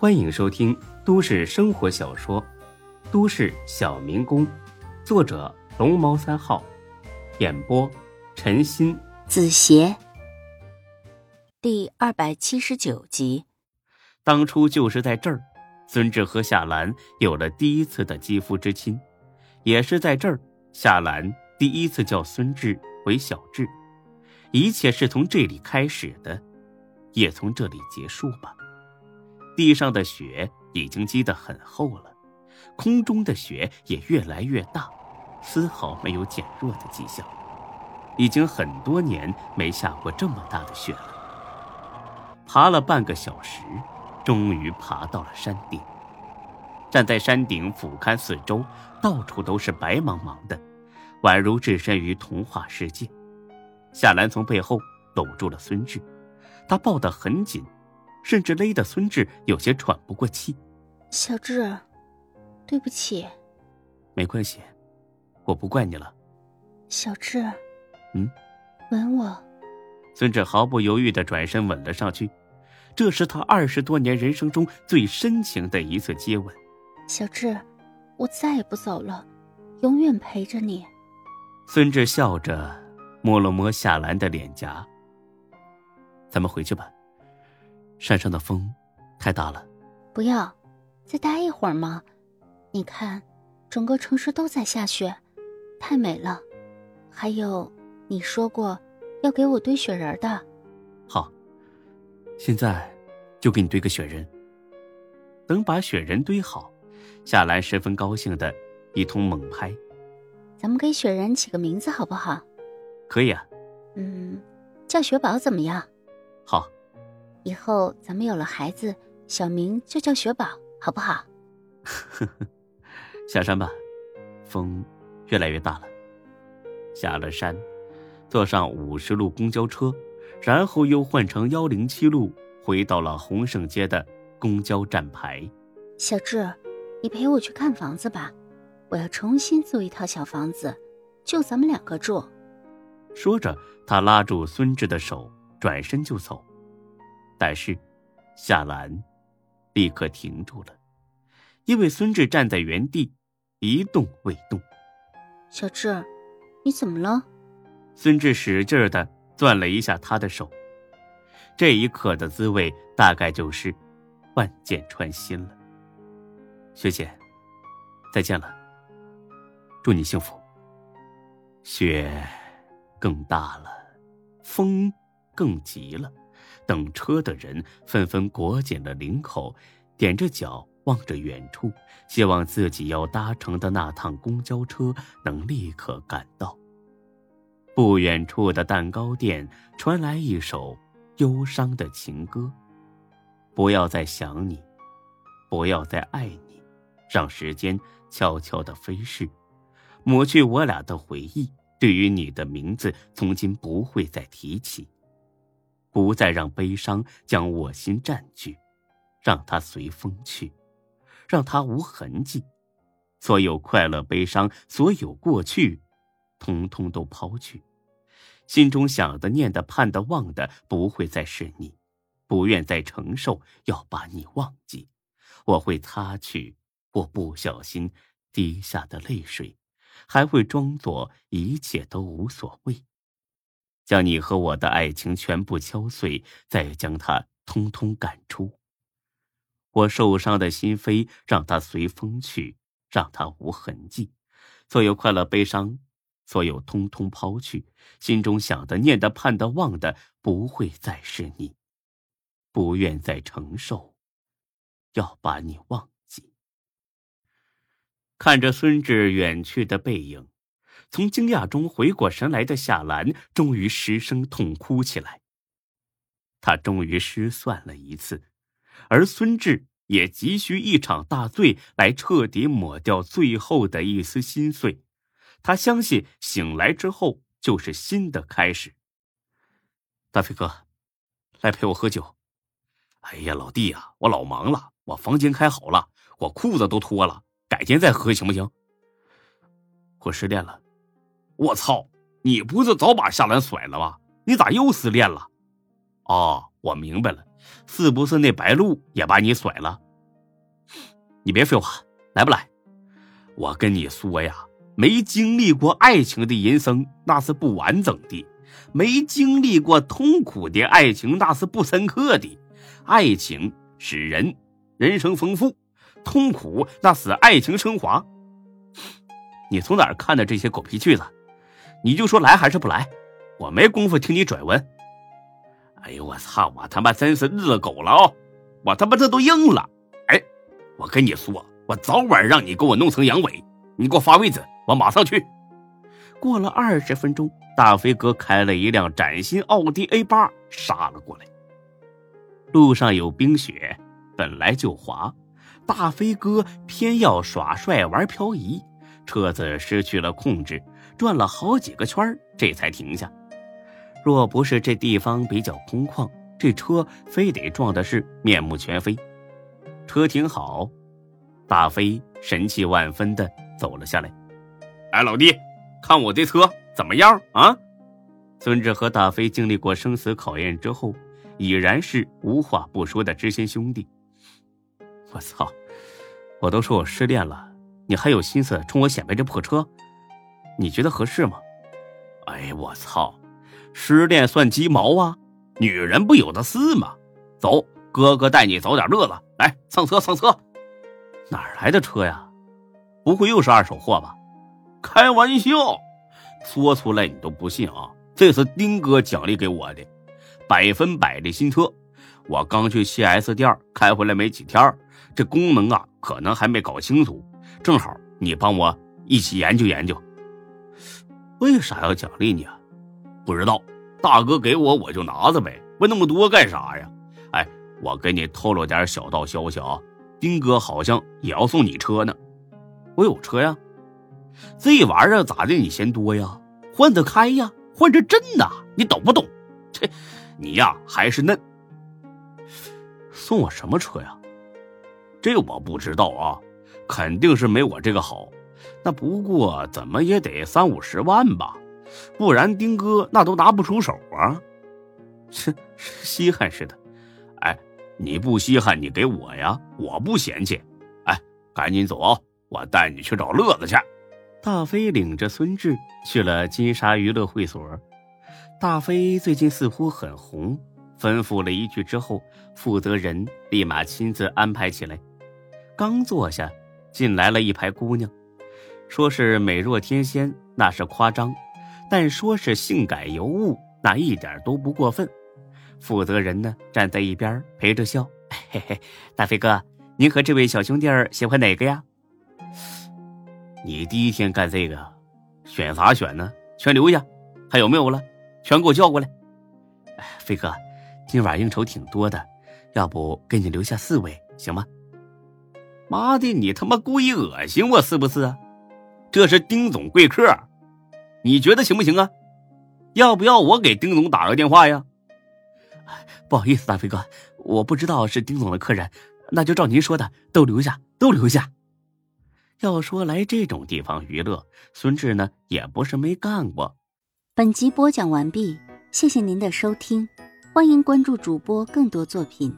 欢迎收听都市生活小说《都市小民工》，作者龙猫三号，演播陈鑫、子邪，第二百七十九集。当初就是在这儿，孙志和夏兰有了第一次的肌肤之亲，也是在这儿，夏兰第一次叫孙志为小志。一切是从这里开始的，也从这里结束吧。地上的雪已经积得很厚了，空中的雪也越来越大，丝毫没有减弱的迹象。已经很多年没下过这么大的雪了。爬了半个小时，终于爬到了山顶。站在山顶俯瞰四周，到处都是白茫茫的，宛如置身于童话世界。夏兰从背后搂住了孙志，她抱得很紧。甚至勒得孙志有些喘不过气。小志，对不起。没关系，我不怪你了。小志，嗯，吻我。孙志毫不犹豫的转身吻了上去，这是他二十多年人生中最深情的一次接吻。小志，我再也不走了，永远陪着你。孙志笑着摸了摸夏兰的脸颊。咱们回去吧。山上的风太大了，不要，再待一会儿嘛。你看，整个城市都在下雪，太美了。还有，你说过要给我堆雪人的。好，现在就给你堆个雪人。等把雪人堆好，夏兰十分高兴的一通猛拍。咱们给雪人起个名字好不好？可以啊。嗯，叫雪宝怎么样？好。以后咱们有了孩子，小名就叫雪宝，好不好？下山吧，风越来越大了。下了山，坐上五十路公交车，然后又换成幺零七路，回到了洪盛街的公交站牌。小智，你陪我去看房子吧，我要重新租一套小房子，就咱们两个住。说着，他拉住孙志的手，转身就走。但是，夏兰立刻停住了，因为孙志站在原地，一动未动。小志，你怎么了？孙志使劲的攥了一下他的手，这一刻的滋味大概就是万箭穿心了。学姐，再见了，祝你幸福。雪更大了，风更急了。等车的人纷纷裹紧了领口，踮着脚望着远处，希望自己要搭乘的那趟公交车能立刻赶到。不远处的蛋糕店传来一首忧伤的情歌：“不要再想你，不要再爱你，让时间悄悄的飞逝，抹去我俩的回忆。对于你的名字，从今不会再提起。”不再让悲伤将我心占据，让它随风去，让它无痕迹。所有快乐、悲伤，所有过去，通通都抛去。心中想的、念的、盼的、望的，不会再是你。不愿再承受，要把你忘记。我会擦去我不小心滴下的泪水，还会装作一切都无所谓。将你和我的爱情全部敲碎，再将它通通赶出。我受伤的心扉，让它随风去，让它无痕迹。所有快乐、悲伤，所有通通抛去。心中想的、念的、盼的、望的，不会再是你。不愿再承受，要把你忘记。看着孙志远去的背影。从惊讶中回过神来的夏兰，终于失声痛哭起来。他终于失算了一次，而孙志也急需一场大醉来彻底抹掉最后的一丝心碎。他相信醒来之后就是新的开始。大飞哥，来陪我喝酒。哎呀，老弟呀，我老忙了，我房间开好了，我裤子都脱了，改天再喝行不行？我失恋了。我操！你不是早把夏兰甩了吗？你咋又失恋了？哦，我明白了，是不是那白鹿也把你甩了？你别废话，来不来？我跟你说呀，没经历过爱情的人生那是不完整的，没经历过痛苦的爱情那是不深刻的。爱情使人人生丰富，痛苦那使爱情升华。你从哪儿看的这些狗屁句子？你就说来还是不来？我没工夫听你拽文。哎呦我操！我他妈真是日了狗了哦！我他妈这都硬了。哎，我跟你说，我早晚让你给我弄成阳痿。你给我发位置，我马上去。过了二十分钟，大飞哥开了一辆崭新奥迪 A 八杀了过来。路上有冰雪，本来就滑，大飞哥偏要耍帅玩漂移。车子失去了控制，转了好几个圈这才停下。若不是这地方比较空旷，这车非得撞的是面目全非。车停好，大飞神气万分的走了下来。哎，老弟，看我这车怎么样啊？孙志和大飞经历过生死考验之后，已然是无话不说的知心兄弟。我操！我都说我失恋了。你还有心思冲我显摆这破车？你觉得合适吗？哎，我操！失恋算鸡毛啊？女人不有的是吗？走，哥哥带你找点乐子。来，上车，上车。哪来的车呀？不会又是二手货吧？开玩笑，说出来你都不信啊！这是丁哥奖励给我的，百分百的新车。我刚去四 S 店开回来没几天，这功能啊，可能还没搞清楚。正好你帮我一起研究研究，为啥要奖励你啊？不知道，大哥给我我就拿着呗，问那么多干啥呀？哎，我给你透露点小道消息啊，丁哥好像也要送你车呢。我有车呀，这玩意儿咋的？你嫌多呀？换着开呀，换着震呐，你懂不懂？切，你呀还是嫩。送我什么车呀？这我不知道啊。肯定是没我这个好，那不过怎么也得三五十万吧，不然丁哥那都拿不出手啊！切，稀罕似的。哎，你不稀罕，你给我呀，我不嫌弃。哎，赶紧走，我带你去找乐子去。大飞领着孙志去了金沙娱乐会所。大飞最近似乎很红，吩咐了一句之后，负责人立马亲自安排起来。刚坐下。进来了一排姑娘，说是美若天仙，那是夸张；但说是性感尤物，那一点都不过分。负责人呢，站在一边陪着笑：“嘿嘿，大飞哥，您和这位小兄弟儿喜欢哪个呀？”你第一天干这个，选啥选呢？全留下，还有没有了？全给我叫过来。飞哥，今晚应酬挺多的，要不给你留下四位，行吗？妈的，你他妈故意恶心我是不是啊？这是丁总贵客，你觉得行不行啊？要不要我给丁总打个电话呀？不好意思，大飞哥，我不知道是丁总的客人，那就照您说的，都留下，都留下。要说来这种地方娱乐，孙志呢也不是没干过。本集播讲完毕，谢谢您的收听，欢迎关注主播更多作品。